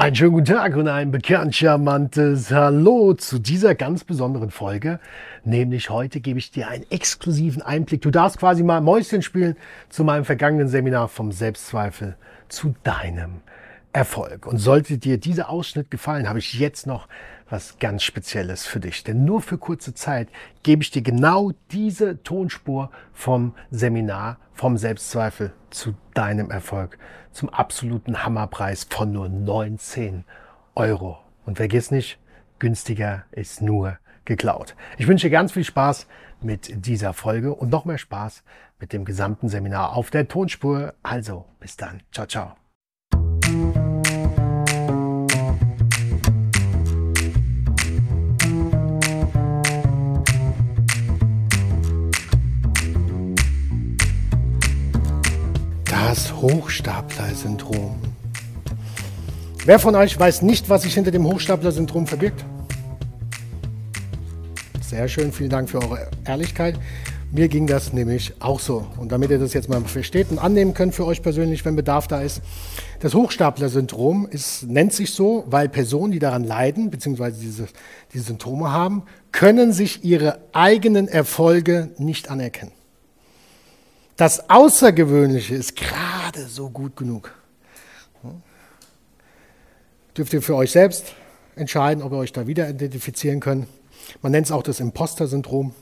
Einen schönen guten Tag und ein bekannt charmantes Hallo zu dieser ganz besonderen Folge. Nämlich heute gebe ich dir einen exklusiven Einblick. Du darfst quasi mal Mäuschen spielen zu meinem vergangenen Seminar vom Selbstzweifel zu deinem Erfolg. Und sollte dir dieser Ausschnitt gefallen, habe ich jetzt noch was ganz Spezielles für dich. Denn nur für kurze Zeit gebe ich dir genau diese Tonspur vom Seminar, vom Selbstzweifel zu deinem Erfolg, zum absoluten Hammerpreis von nur 19 Euro. Und vergiss nicht, günstiger ist nur geklaut. Ich wünsche dir ganz viel Spaß mit dieser Folge und noch mehr Spaß mit dem gesamten Seminar auf der Tonspur. Also, bis dann. Ciao, ciao. Hochstapler-Syndrom. Wer von euch weiß nicht, was sich hinter dem Hochstapler-Syndrom verbirgt? Sehr schön, vielen Dank für eure Ehrlichkeit. Mir ging das nämlich auch so. Und damit ihr das jetzt mal versteht und annehmen könnt für euch persönlich, wenn Bedarf da ist. Das Hochstapler-Syndrom nennt sich so, weil Personen, die daran leiden, beziehungsweise diese, diese Symptome haben, können sich ihre eigenen Erfolge nicht anerkennen. Das Außergewöhnliche ist gerade so gut genug. Dürft ihr für euch selbst entscheiden, ob ihr euch da wieder identifizieren könnt. Man nennt es auch das Imposter-Syndrom.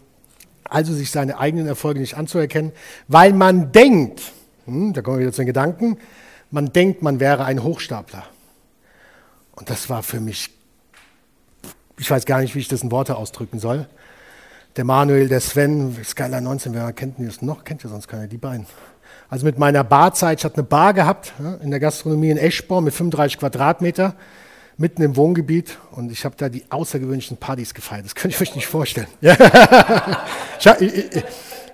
Also sich seine eigenen Erfolge nicht anzuerkennen, weil man denkt, hm, da kommen wir wieder zu den Gedanken, man denkt, man wäre ein Hochstapler. Und das war für mich, ich weiß gar nicht, wie ich das in Worte ausdrücken soll der Manuel, der Sven, Skyline 19, wer kennt das noch? Kennt ja sonst keiner, die beiden. Also mit meiner Barzeit, ich hatte eine Bar gehabt in der Gastronomie in Eschborn mit 35 Quadratmeter, mitten im Wohngebiet und ich habe da die außergewöhnlichen Partys gefeiert. Das könnte ich euch nicht vorstellen. ich, ich, ich,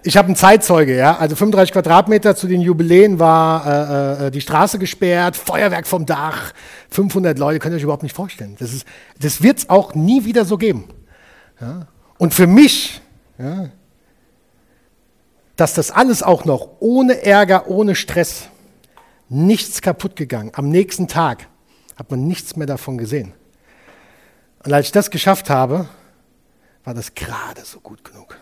ich habe einen Zeitzeuge, ja. Also 35 Quadratmeter zu den Jubiläen war äh, äh, die Straße gesperrt, Feuerwerk vom Dach, 500 Leute, könnt ihr euch überhaupt nicht vorstellen. Das, das wird es auch nie wieder so geben. Ja? Und für mich, ja, dass das alles auch noch ohne Ärger, ohne Stress, nichts kaputt gegangen. Am nächsten Tag hat man nichts mehr davon gesehen. Und als ich das geschafft habe, war das gerade so gut genug.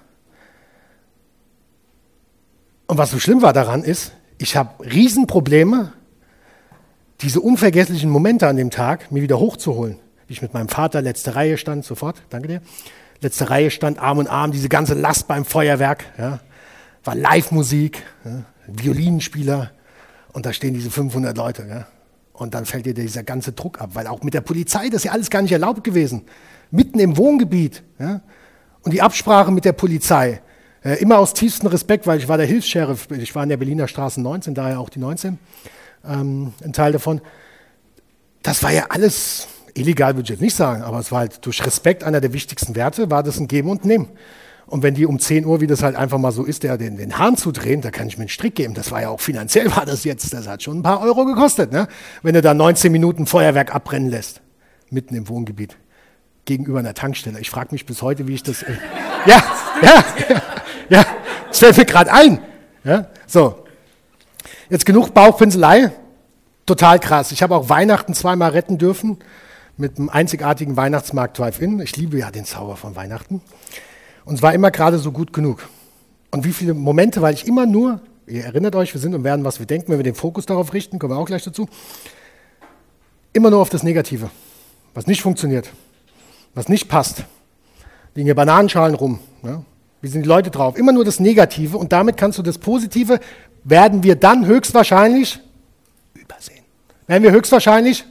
Und was so schlimm war daran ist, ich habe Riesenprobleme, diese unvergesslichen Momente an dem Tag mir wieder hochzuholen. Wie ich mit meinem Vater letzte Reihe stand, sofort, danke dir letzte Reihe stand Arm in Arm, diese ganze Last beim Feuerwerk. Ja, war Live-Musik, ja, Violinspieler und da stehen diese 500 Leute. Ja, und dann fällt dir dieser ganze Druck ab, weil auch mit der Polizei, das ist ja alles gar nicht erlaubt gewesen. Mitten im Wohngebiet. Ja, und die Absprache mit der Polizei, äh, immer aus tiefstem Respekt, weil ich war der Hilfs-Sheriff, ich war in der Berliner Straße 19, daher auch die 19, ähm, ein Teil davon. Das war ja alles illegal würde ich jetzt nicht sagen, aber es war halt durch Respekt einer der wichtigsten Werte, war das ein Geben und Nehmen. Und wenn die um 10 Uhr, wie das halt einfach mal so ist, der den, den Hahn zudrehen, da kann ich mir einen Strick geben. Das war ja auch finanziell, war das jetzt, das hat schon ein paar Euro gekostet, ne? wenn du da 19 Minuten Feuerwerk abbrennen lässt, mitten im Wohngebiet, gegenüber einer Tankstelle. Ich frage mich bis heute, wie ich das... Äh, ja, ja, ja, ja, das fällt mir gerade ein. Ja, so, jetzt genug Bauchpinselei. Total krass. Ich habe auch Weihnachten zweimal retten dürfen mit einem einzigartigen Weihnachtsmarkt Drive-In. Ich liebe ja den Zauber von Weihnachten. Und es war immer gerade so gut genug. Und wie viele Momente, weil ich immer nur, ihr erinnert euch, wir sind und werden, was wir denken, wenn wir den Fokus darauf richten, kommen wir auch gleich dazu, immer nur auf das Negative, was nicht funktioniert, was nicht passt. Liegen hier Bananenschalen rum. Ja? Wie sind die Leute drauf? Immer nur das Negative und damit kannst du das Positive, werden wir dann höchstwahrscheinlich übersehen. Werden wir höchstwahrscheinlich.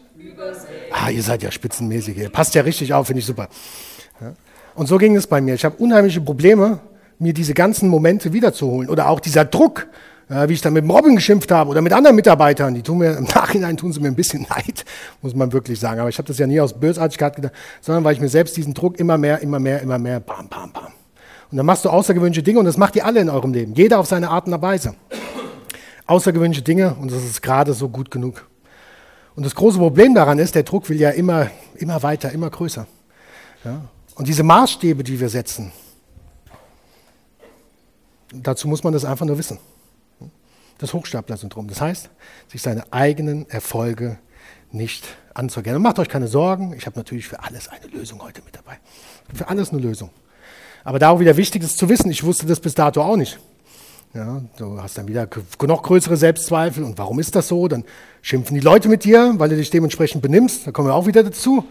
Ah, ihr seid ja spitzenmäßig, ihr passt ja richtig auf, finde ich super. Ja. Und so ging es bei mir. Ich habe unheimliche Probleme, mir diese ganzen Momente wiederzuholen. Oder auch dieser Druck, ja, wie ich dann mit Robin geschimpft habe oder mit anderen Mitarbeitern. Die tun mir im Nachhinein tun sie mir ein bisschen leid, muss man wirklich sagen. Aber ich habe das ja nie aus Bösartigkeit gedacht, sondern weil ich mir selbst diesen Druck immer mehr, immer mehr, immer mehr, bam, bam, bam. Und dann machst du außergewöhnliche Dinge und das macht ihr alle in eurem Leben. Jeder auf seine Art und Weise. Außergewöhnliche Dinge und das ist gerade so gut genug. Und das große Problem daran ist, der Druck will ja immer, immer weiter, immer größer. Ja? Und diese Maßstäbe, die wir setzen, dazu muss man das einfach nur wissen. Das Hochstapler-Syndrom. Das heißt, sich seine eigenen Erfolge nicht anzuerkennen. Und macht euch keine Sorgen, ich habe natürlich für alles eine Lösung heute mit dabei. Für alles eine Lösung. Aber da auch wieder wichtig ist zu wissen, ich wusste das bis dato auch nicht. Ja, du hast dann wieder noch größere Selbstzweifel. Und warum ist das so? Dann schimpfen die Leute mit dir, weil du dich dementsprechend benimmst. Da kommen wir auch wieder dazu.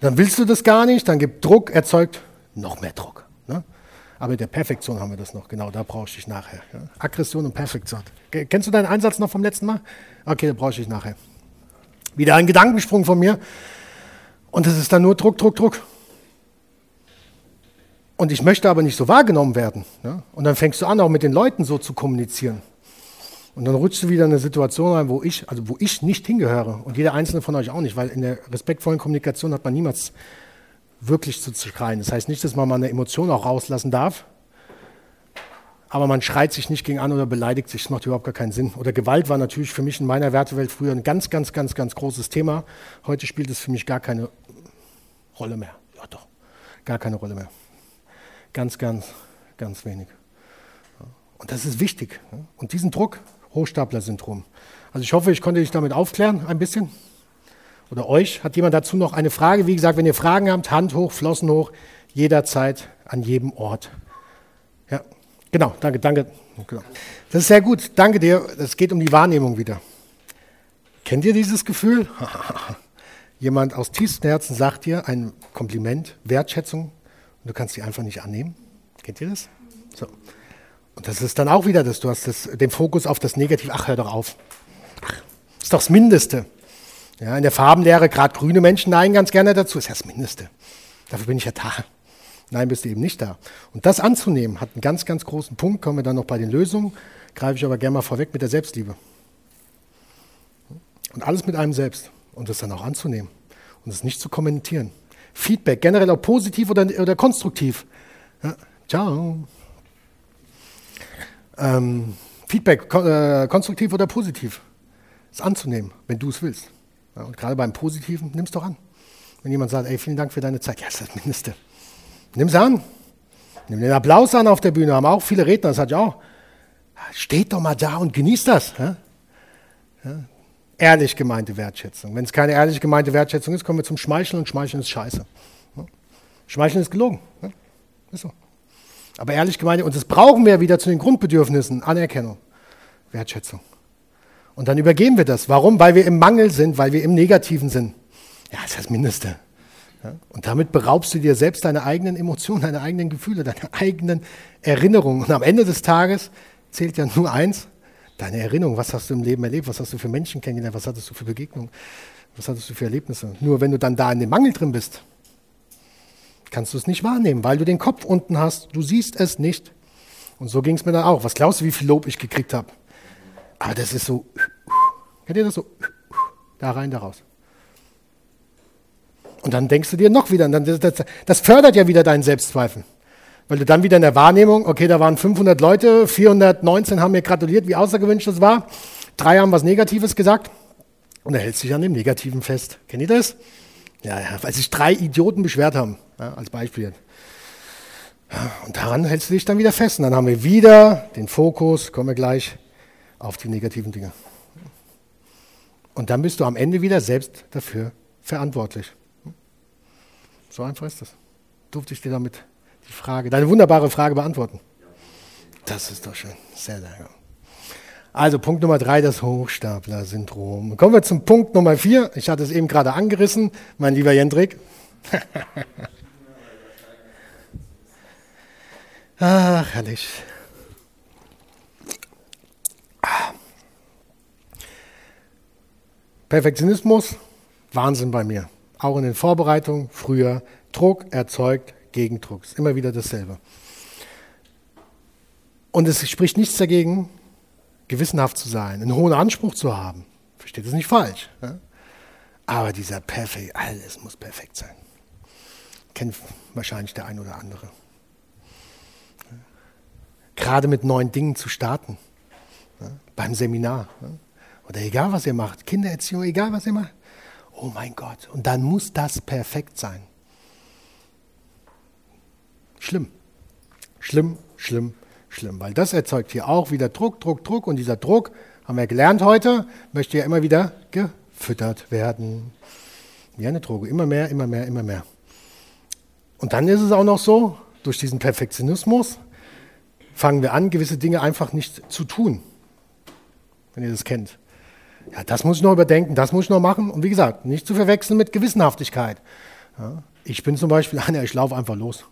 Dann willst du das gar nicht. Dann gibt Druck, erzeugt noch mehr Druck. Ne? Aber in der Perfektion haben wir das noch. Genau, da brauche ich dich nachher. Ja? Aggression und Perfektion. Kennst du deinen Einsatz noch vom letzten Mal? Okay, da brauche ich dich nachher. Wieder ein Gedankensprung von mir. Und es ist dann nur Druck, Druck, Druck. Und ich möchte aber nicht so wahrgenommen werden. Ne? Und dann fängst du an, auch mit den Leuten so zu kommunizieren. Und dann rutschst du wieder in eine Situation rein, wo ich, also wo ich nicht hingehöre und jeder einzelne von euch auch nicht, weil in der respektvollen Kommunikation hat man niemals wirklich zu schreien. Das heißt nicht, dass man mal eine Emotion auch rauslassen darf, aber man schreit sich nicht gegen an oder beleidigt sich. Das macht überhaupt gar keinen Sinn. Oder Gewalt war natürlich für mich in meiner Wertewelt früher ein ganz, ganz, ganz, ganz großes Thema. Heute spielt es für mich gar keine Rolle mehr. Ja, doch, gar keine Rolle mehr. Ganz, ganz, ganz wenig. Und das ist wichtig. Und diesen Druck, Hochstapler-Syndrom. Also ich hoffe, ich konnte dich damit aufklären ein bisschen. Oder euch. Hat jemand dazu noch eine Frage? Wie gesagt, wenn ihr Fragen habt, Hand hoch, Flossen hoch, jederzeit, an jedem Ort. Ja, genau, danke, danke. Genau. Das ist sehr gut, danke dir. Es geht um die Wahrnehmung wieder. Kennt ihr dieses Gefühl? Jemand aus tiefstem Herzen sagt dir ein Kompliment, Wertschätzung, du kannst sie einfach nicht annehmen. Kennt ihr das? So. Und das ist dann auch wieder das, du hast das, den Fokus auf das Negative. Ach, hör doch auf. Ach, ist doch das Mindeste. Ja, in der Farbenlehre, gerade grüne Menschen neigen ganz gerne dazu, ist ja das Mindeste. Dafür bin ich ja da. Nein, bist du eben nicht da. Und das anzunehmen, hat einen ganz, ganz großen Punkt. Kommen wir dann noch bei den Lösungen. Greife ich aber gerne mal vorweg mit der Selbstliebe. Und alles mit einem selbst. Und das dann auch anzunehmen. Und es nicht zu kommentieren. Feedback, generell auch positiv oder, oder konstruktiv. Ja, ciao. Ähm, Feedback, äh, konstruktiv oder positiv, ist anzunehmen, wenn du es willst. Ja, und gerade beim Positiven, nimm es doch an. Wenn jemand sagt, ey, vielen Dank für deine Zeit, ja, ist das Mindeste. Nimm es an. Nimm den Applaus an auf der Bühne, haben auch viele Redner, das hat ja auch. Steht doch mal da und genießt das. Ja? Ehrlich gemeinte Wertschätzung. Wenn es keine ehrlich gemeinte Wertschätzung ist, kommen wir zum Schmeicheln und Schmeicheln ist scheiße. Schmeicheln ist gelogen. Ist so. Aber ehrlich gemeint, und das brauchen wir wieder zu den Grundbedürfnissen, Anerkennung, Wertschätzung. Und dann übergeben wir das. Warum? Weil wir im Mangel sind, weil wir im Negativen sind. Ja, das ist das Mindeste. Und damit beraubst du dir selbst deine eigenen Emotionen, deine eigenen Gefühle, deine eigenen Erinnerungen. Und am Ende des Tages zählt ja nur eins, Deine Erinnerung, was hast du im Leben erlebt, was hast du für Menschen kennengelernt, was hattest du für Begegnungen, was hattest du für Erlebnisse. Nur wenn du dann da in dem Mangel drin bist, kannst du es nicht wahrnehmen, weil du den Kopf unten hast, du siehst es nicht. Und so ging es mir dann auch. Was glaubst du, wie viel Lob ich gekriegt habe? Aber das ist so, kennt ihr das so? Da rein, da raus. Und dann denkst du dir noch wieder, das, das, fördert ja wieder deinen Selbstzweifel. Weil du dann wieder in der Wahrnehmung, okay, da waren 500 Leute, 419 haben mir gratuliert, wie außergewöhnlich das war. Drei haben was Negatives gesagt. Und er hält sich an dem Negativen fest. Kennt ihr das? Ja, ja, weil sich drei Idioten beschwert haben, ja, als Beispiel. Und daran hältst du dich dann wieder fest. Und dann haben wir wieder den Fokus, kommen wir gleich, auf die negativen Dinge. Und dann bist du am Ende wieder selbst dafür verantwortlich. So einfach ist das. Durfte ich dir damit die Frage, deine wunderbare Frage beantworten. Das ist doch schön. Sehr, sehr gut. Also Punkt Nummer drei, das Hochstapler-Syndrom. Kommen wir zum Punkt Nummer vier. Ich hatte es eben gerade angerissen, mein lieber Jendrik. Ach, herrlich. Perfektionismus, Wahnsinn bei mir. Auch in den Vorbereitungen, früher. Druck erzeugt Gegendruck. Ist immer wieder dasselbe. Und es spricht nichts dagegen, gewissenhaft zu sein, einen hohen Anspruch zu haben. Versteht das nicht falsch. Ne? Aber dieser Perfekt, alles muss perfekt sein. Kennt wahrscheinlich der ein oder andere. Gerade mit neuen Dingen zu starten. Ne? Beim Seminar. Ne? Oder egal, was ihr macht. Kindererziehung, egal, was ihr macht. Oh mein Gott. Und dann muss das perfekt sein. Schlimm. Schlimm, schlimm, schlimm. Weil das erzeugt hier auch wieder Druck, Druck, Druck. Und dieser Druck, haben wir gelernt heute, möchte ja immer wieder gefüttert werden. Wie eine Droge. Immer mehr, immer mehr, immer mehr. Und dann ist es auch noch so, durch diesen Perfektionismus fangen wir an, gewisse Dinge einfach nicht zu tun. Wenn ihr das kennt. Ja, das muss ich noch überdenken, das muss ich noch machen. Und wie gesagt, nicht zu verwechseln mit Gewissenhaftigkeit. Ja, ich bin zum Beispiel einer, ich laufe einfach los.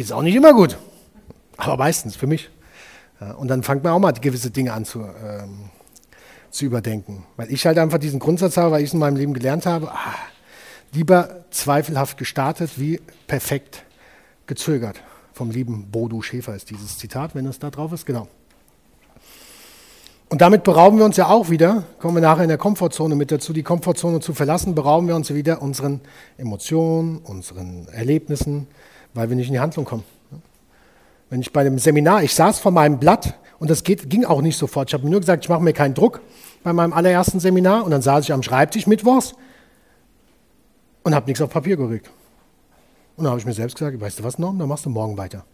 Ist auch nicht immer gut, aber meistens für mich. Ja, und dann fängt man auch mal gewisse Dinge an zu, ähm, zu überdenken. Weil ich halt einfach diesen Grundsatz habe, weil ich es in meinem Leben gelernt habe, ah, lieber zweifelhaft gestartet wie perfekt gezögert. Vom lieben Bodo Schäfer ist dieses Zitat, wenn es da drauf ist, genau. Und damit berauben wir uns ja auch wieder, kommen wir nachher in der Komfortzone mit dazu, die Komfortzone zu verlassen, berauben wir uns wieder unseren Emotionen, unseren Erlebnissen, weil wir nicht in die Handlung kommen. Wenn ich bei dem Seminar, ich saß vor meinem Blatt und das geht, ging auch nicht sofort. Ich habe mir nur gesagt, ich mache mir keinen Druck bei meinem allerersten Seminar und dann saß ich am Schreibtisch mittwochs und habe nichts auf Papier gerückt. Und dann habe ich mir selbst gesagt, weißt du was, Norm, dann machst du morgen weiter.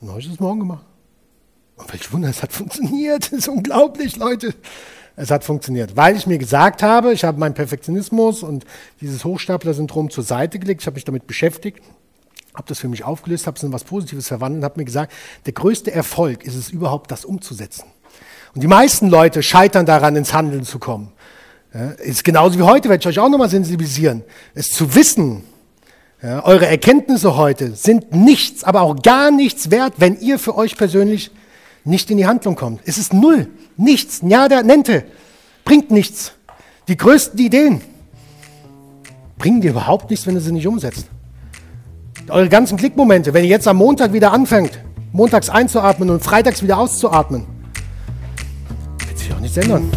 Und dann habe ich das morgen gemacht. Und welch Wunder, es hat funktioniert. Das ist unglaublich, Leute. Es hat funktioniert, weil ich mir gesagt habe, ich habe meinen Perfektionismus und dieses Hochstapler-Syndrom zur Seite gelegt, ich habe mich damit beschäftigt, habe das für mich aufgelöst, habe es in was Positives verwandelt und habe mir gesagt, der größte Erfolg ist es überhaupt, das umzusetzen. Und die meisten Leute scheitern daran, ins Handeln zu kommen. Ja, ist genauso wie heute, werde ich euch auch nochmal sensibilisieren. Es zu wissen, ja, eure Erkenntnisse heute sind nichts, aber auch gar nichts wert, wenn ihr für euch persönlich nicht in die Handlung kommt. Es ist null, nichts, nada, nente, bringt nichts. Die größten Ideen bringen dir überhaupt nichts, wenn du sie nicht umsetzt. Eure ganzen Klickmomente, wenn ihr jetzt am Montag wieder anfängt, montags einzuatmen und freitags wieder auszuatmen, wird sich auch nichts ändern.